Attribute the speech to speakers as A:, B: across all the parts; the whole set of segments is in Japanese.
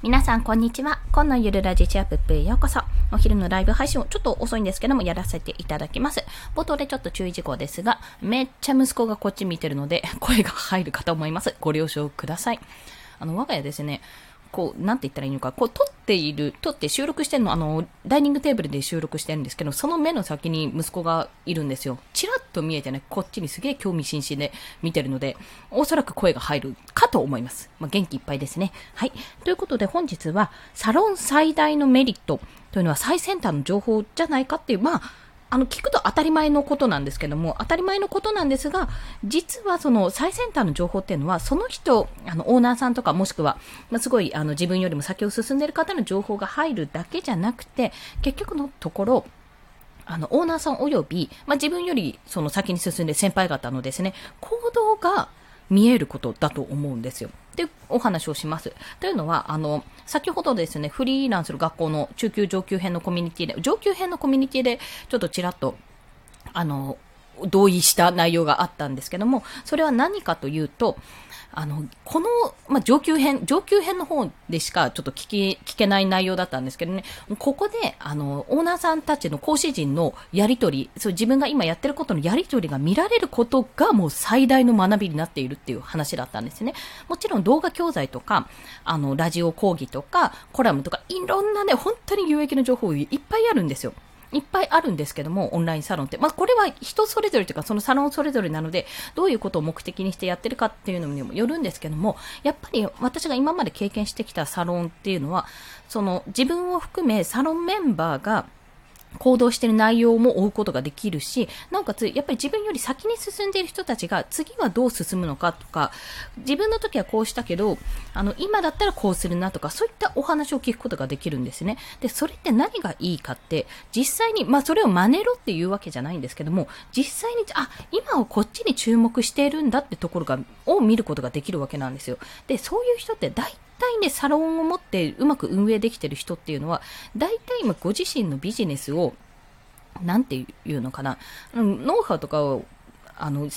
A: 皆さん、こんにちは。今のゆるラジチアップへようこそ。お昼のライブ配信をちょっと遅いんですけども、やらせていただきます。冒頭でちょっと注意事項ですが、めっちゃ息子がこっち見てるので、声が入るかと思います。ご了承ください。あの、我が家ですね、こう、なんて言ったらいいのか、こう、撮っている、撮って収録してるの、あの、ダイニングテーブルで収録してるんですけど、その目の先に息子がいるんですよ。チラッと見えてね、こっちにすげえ興味津々で見てるので、おそらく声が入るかと思います。まあ、元気いっぱいですね。はい。ということで本日は、サロン最大のメリットというのは最先端の情報じゃないかっていう、まあ、あの、聞くと当たり前のことなんですけども、当たり前のことなんですが、実はその最先端の情報っていうのは、その人、あの、オーナーさんとかもしくは、まあ、すごい、あの、自分よりも先を進んでいる方の情報が入るだけじゃなくて、結局のところ、あの、オーナーさん及び、まあ、自分よりその先に進んで先輩方のですね、行動が見えることだと思うんですよ。で、お話をします。というのは、あの、先ほどですね、フリーランスの学校の中級上級編のコミュニティで、上級編のコミュニティで、ちょっとちらっと、あの、同意した内容があったんですけども、それは何かというと、あの、この、まあ、上級編、上級編の方でしかちょっと聞き、聞けない内容だったんですけどね、ここで、あの、オーナーさんたちの講師陣のやりとり、そう自分が今やってることのやりとりが見られることがもう最大の学びになっているっていう話だったんですね。もちろん動画教材とか、あの、ラジオ講義とか、コラムとか、いろんなね、本当に有益な情報いっぱいあるんですよ。いっぱいあるんですけども、オンラインサロンって。まあ、これは人それぞれというか、そのサロンそれぞれなので、どういうことを目的にしてやってるかっていうのにもよるんですけども、やっぱり私が今まで経験してきたサロンっていうのは、その自分を含めサロンメンバーが、行動している内容も追うことができるし、なおかつ、やっぱり自分より先に進んでいる人たちが次はどう進むのかとか、自分の時はこうしたけど、あの、今だったらこうするなとか、そういったお話を聞くことができるんですね。で、それって何がいいかって、実際に、まあ、それを真似ろっていうわけじゃないんですけども、実際に、あ、今をこっちに注目しているんだってところが、を見ることができるわけなんですよ。で、そういう人って大体ね、サロンを持ってうまく運営できてる人っていうのは、大体今ご自身のビジネスを、なんていうのかな、ノウハウとかを、あの、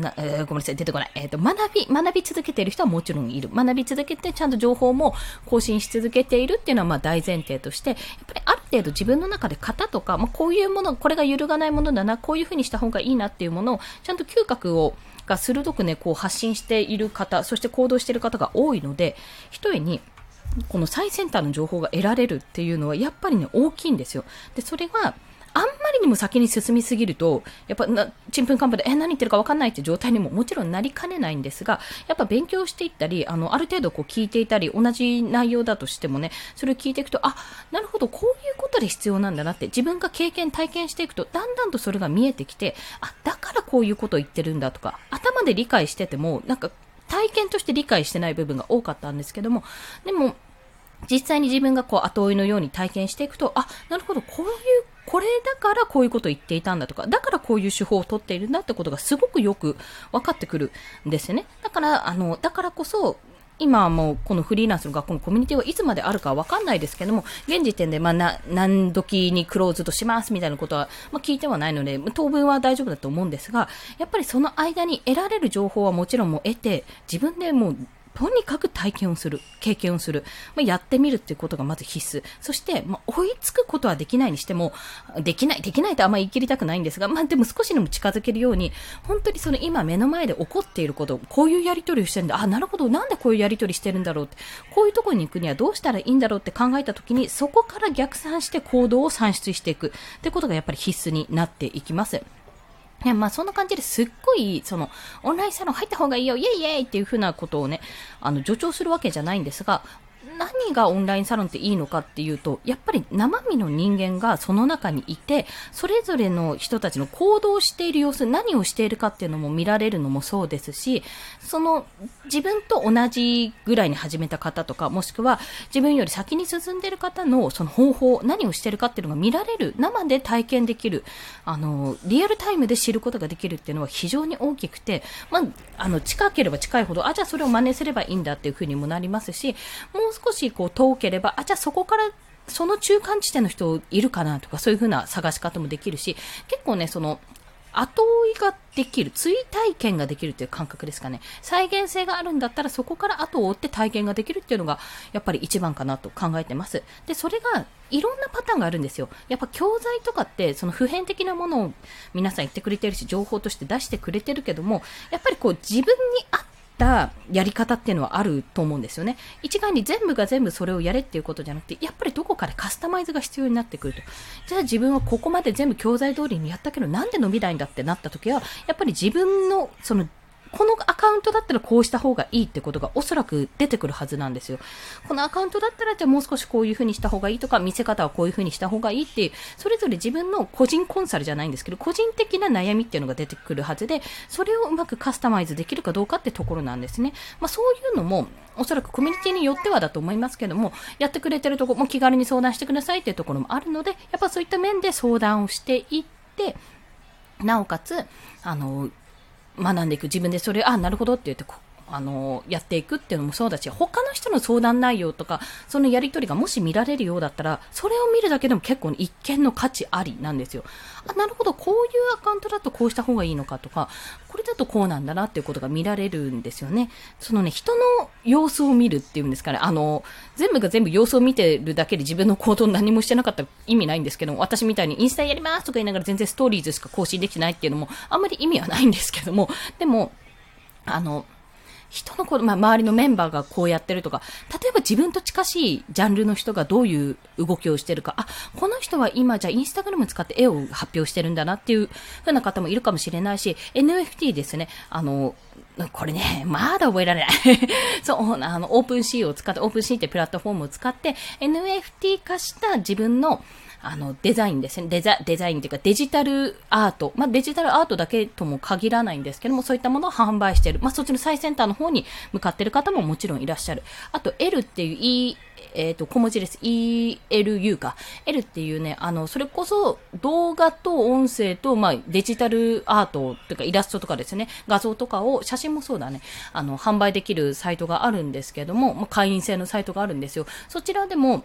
A: なえー、ごめんなさい、出てこない。えっ、ー、と、学び、学び続けている人はもちろんいる。学び続けて、ちゃんと情報も更新し続けているっていうのは、まあ大前提として、やっぱりある程度自分の中で型とか、まあこういうもの、これが揺るがないものだな、こういうふうにした方がいいなっていうものを、ちゃんと嗅覚を、が鋭くね、こう発信している方、そして行動している方が多いので、一重に、この最先端の情報が得られるっていうのは、やっぱりね、大きいんですよ。で、それが、あんまりにも先に進みすぎると、やっぱな、ちんぷんかんぷんで、え、何言ってるか分かんないって状態にももちろんなりかねないんですが、やっぱ勉強していったり、あの、ある程度こう聞いていたり、同じ内容だとしてもね、それを聞いていくと、あ、なるほど、こういうことで必要なんだなって、自分が経験、体験していくと、だんだんとそれが見えてきて、あ、だからこういうことを言ってるんだとか、頭で理解してても、なんか、体験として理解してない部分が多かったんですけども、でも、実際に自分がこう後追いのように体験していくと、あ、なるほど、こういうこれだからこういうことを言っていたんだとか、だからこういう手法を取っているんだってことがすごくよく分かってくるんですよね。だから、あの、だからこそ、今はもうこのフリーランスの学校のコミュニティはいつまであるかわかんないですけども、現時点でまあな、何時にクローズとしますみたいなことは、まあ、聞いてはないので、当分は大丈夫だと思うんですが、やっぱりその間に得られる情報はもちろんも得て、自分でもうとにかく体験をする、経験をする、まあ、やってみるっていうことがまず必須。そして、まあ、追いつくことはできないにしても、できない、できないとあんまり言い切りたくないんですが、まあ、でも少しでも近づけるように、本当にその今目の前で起こっていること、こういうやり取りをしてるんだ、あ、なるほど、なんでこういうやり取りしてるんだろうって、こういうところに行くにはどうしたらいいんだろうって考えたときに、そこから逆算して行動を算出していくってことがやっぱり必須になっていきます。いや、まあそんな感じですっごい、その、オンラインサロン入った方がいいよ、イェイイェイっていうふうなことをね、あの、助長するわけじゃないんですが、何がオンラインサロンっていいのかっていうと、やっぱり生身の人間がその中にいて、それぞれの人たちの行動している様子、何をしているかっていうのも見られるのもそうですし、その自分と同じぐらいに始めた方とか、もしくは自分より先に進んでいる方のその方法、何をしているかっていうのが見られる、生で体験できる、あの、リアルタイムで知ることができるっていうのは非常に大きくて、まあ、あの、近ければ近いほど、あ、じゃあそれを真似すればいいんだっていうふうにもなりますし、もう少しこう遠ければ、あ、じゃあそこからその中間地点の人いるかなとか、そういうふうな探し方もできるし、結構ね、その、後追いができる、追体験ができるっていう感覚ですかね。再現性があるんだったらそこから後を追って体験ができるっていうのがやっぱり一番かなと考えてます。で、それがいろんなパターンがあるんですよ。やっぱ教材とかってその普遍的なものを皆さん言ってくれてるし、情報として出してくれてるけども、やっぱりこう自分に合ったやり方っていうのはあると思うんですよね。一概に全部が全部それをやれっていうことじゃなくて、やっぱりどこかでカスタマイズが必要になってくると。じゃあ自分はここまで全部教材通りにやったけど、なんで伸びないんだってなった時は、やっぱり自分のそのこのアカウントだったらこうした方がいいってことがおそらく出てくるはずなんですよ。このアカウントだったらじゃあもう少しこういう風にした方がいいとか、見せ方はこういう風にした方がいいっていう、それぞれ自分の個人コンサルじゃないんですけど、個人的な悩みっていうのが出てくるはずで、それをうまくカスタマイズできるかどうかってところなんですね。まあそういうのも、おそらくコミュニティによってはだと思いますけども、やってくれてるとこも気軽に相談してくださいっていうところもあるので、やっぱそういった面で相談をしていって、なおかつ、あの、学んでいく。自分でそれ、あ、なるほどって言って、あの、やっていくっていうのもそうだし、他の人の相談内容とか、そのやりとりがもし見られるようだったら、それを見るだけでも結構一見の価値ありなんですよ。あ、なるほど、こういうアカウントだとこうした方がいいのかとか、これだとこうなんだなっていうことが見られるんですよね。そのね、人の様子を見るっていうんですかね、あの、全部が全部様子を見てるだけで自分の行動何もしてなかったら意味ないんですけど、私みたいにインスタやりますとか言いながら全然ストーリーズしか更新できてないっていうのも、あんまり意味はないんですけども、でも、あの、人のこまあ、周りのメンバーがこうやってるとか、例えば自分と近しいジャンルの人がどういう動きをしてるか、あ、この人は今じゃあインスタグラム使って絵を発表してるんだなっていう風な方もいるかもしれないし、NFT ですね、あの、これね、まだ覚えられない。そう、あの、オープン C を使って、オープン C ってプラットフォームを使って、NFT 化した自分の、あの、デザインですね。デザ、デザインっていうかデジタルアート。まあ、デジタルアートだけとも限らないんですけども、そういったものを販売している。まあ、そっちの最先端の方に向かってる方ももちろんいらっしゃる。あと、L っていう E、えっ、ー、と、小文字です。ELU か。L っていうね、あの、それこそ動画と音声と、まあ、デジタルアートというかイラストとかですね、画像とかを、写真もそうだね、あの、販売できるサイトがあるんですけども、まあ、会員制のサイトがあるんですよ。そちらでも、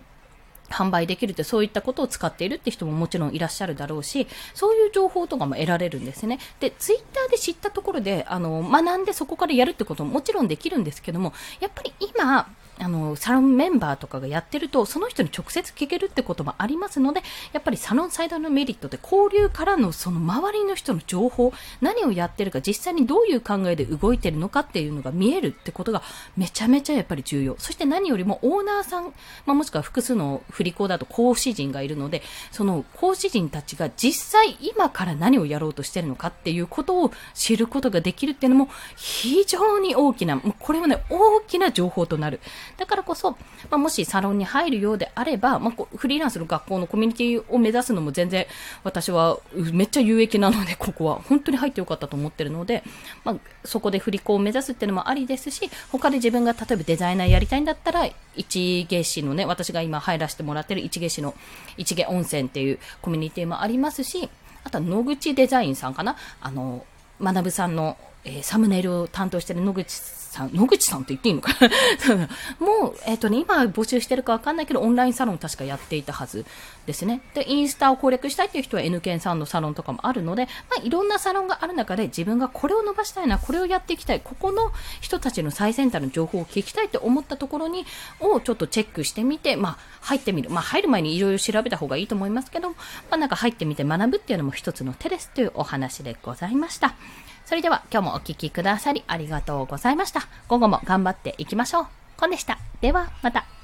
A: 販売できるってそういったことを使っているって人ももちろんいらっしゃるだろうし、そういう情報とかも得られるんですね。で、ツイッターで知ったところで、あの、学んでそこからやるってことももちろんできるんですけども、やっぱり今、あの、サロンメンバーとかがやってると、その人に直接聞けるってこともありますので、やっぱりサロンサイドのメリットって交流からのその周りの人の情報、何をやってるか、実際にどういう考えで動いてるのかっていうのが見えるってことがめちゃめちゃやっぱり重要。そして何よりもオーナーさん、まあ、もしくは複数の振り子だと講師陣がいるので、その講師陣たちが実際今から何をやろうとしてるのかっていうことを知ることができるっていうのも非常に大きな、もうこれはね、大きな情報となる。だからこそ、まあ、もしサロンに入るようであれば、まあ、フリーランスの学校のコミュニティを目指すのも全然私はめっちゃ有益なので、ここは。本当に入ってよかったと思ってるので、まあ、そこで振り子を目指すっていうのもありですし、他で自分が例えばデザイナーやりたいんだったら、一芸師のね、私が今入らせてもらってる一芸師の一芸温泉っていうコミュニティもありますし、あとは野口デザインさんかな。あの、学さんの、えー、サムネイルを担当してる野口さん、野口さんって言っていいのか もう、えっ、ー、とね、今募集してるかわかんないけど、オンラインサロン確かやっていたはずですね。で、インスタを攻略したいっていう人は N 県さんのサロンとかもあるので、まあ、いろんなサロンがある中で自分がこれを伸ばしたいな、これをやっていきたい、ここの人たちの最先端の情報を聞きたいって思ったところに、をちょっとチェックしてみて、まあ、入ってみる。まあ、入る前にいろいろ調べた方がいいと思いますけど、まあ、なんか入ってみて学ぶっていうのも一つの手ですというお話でございました。それでは今日もお聴きくださりありがとうございました。午後も頑張っていきましょう。コンでした。ではまた。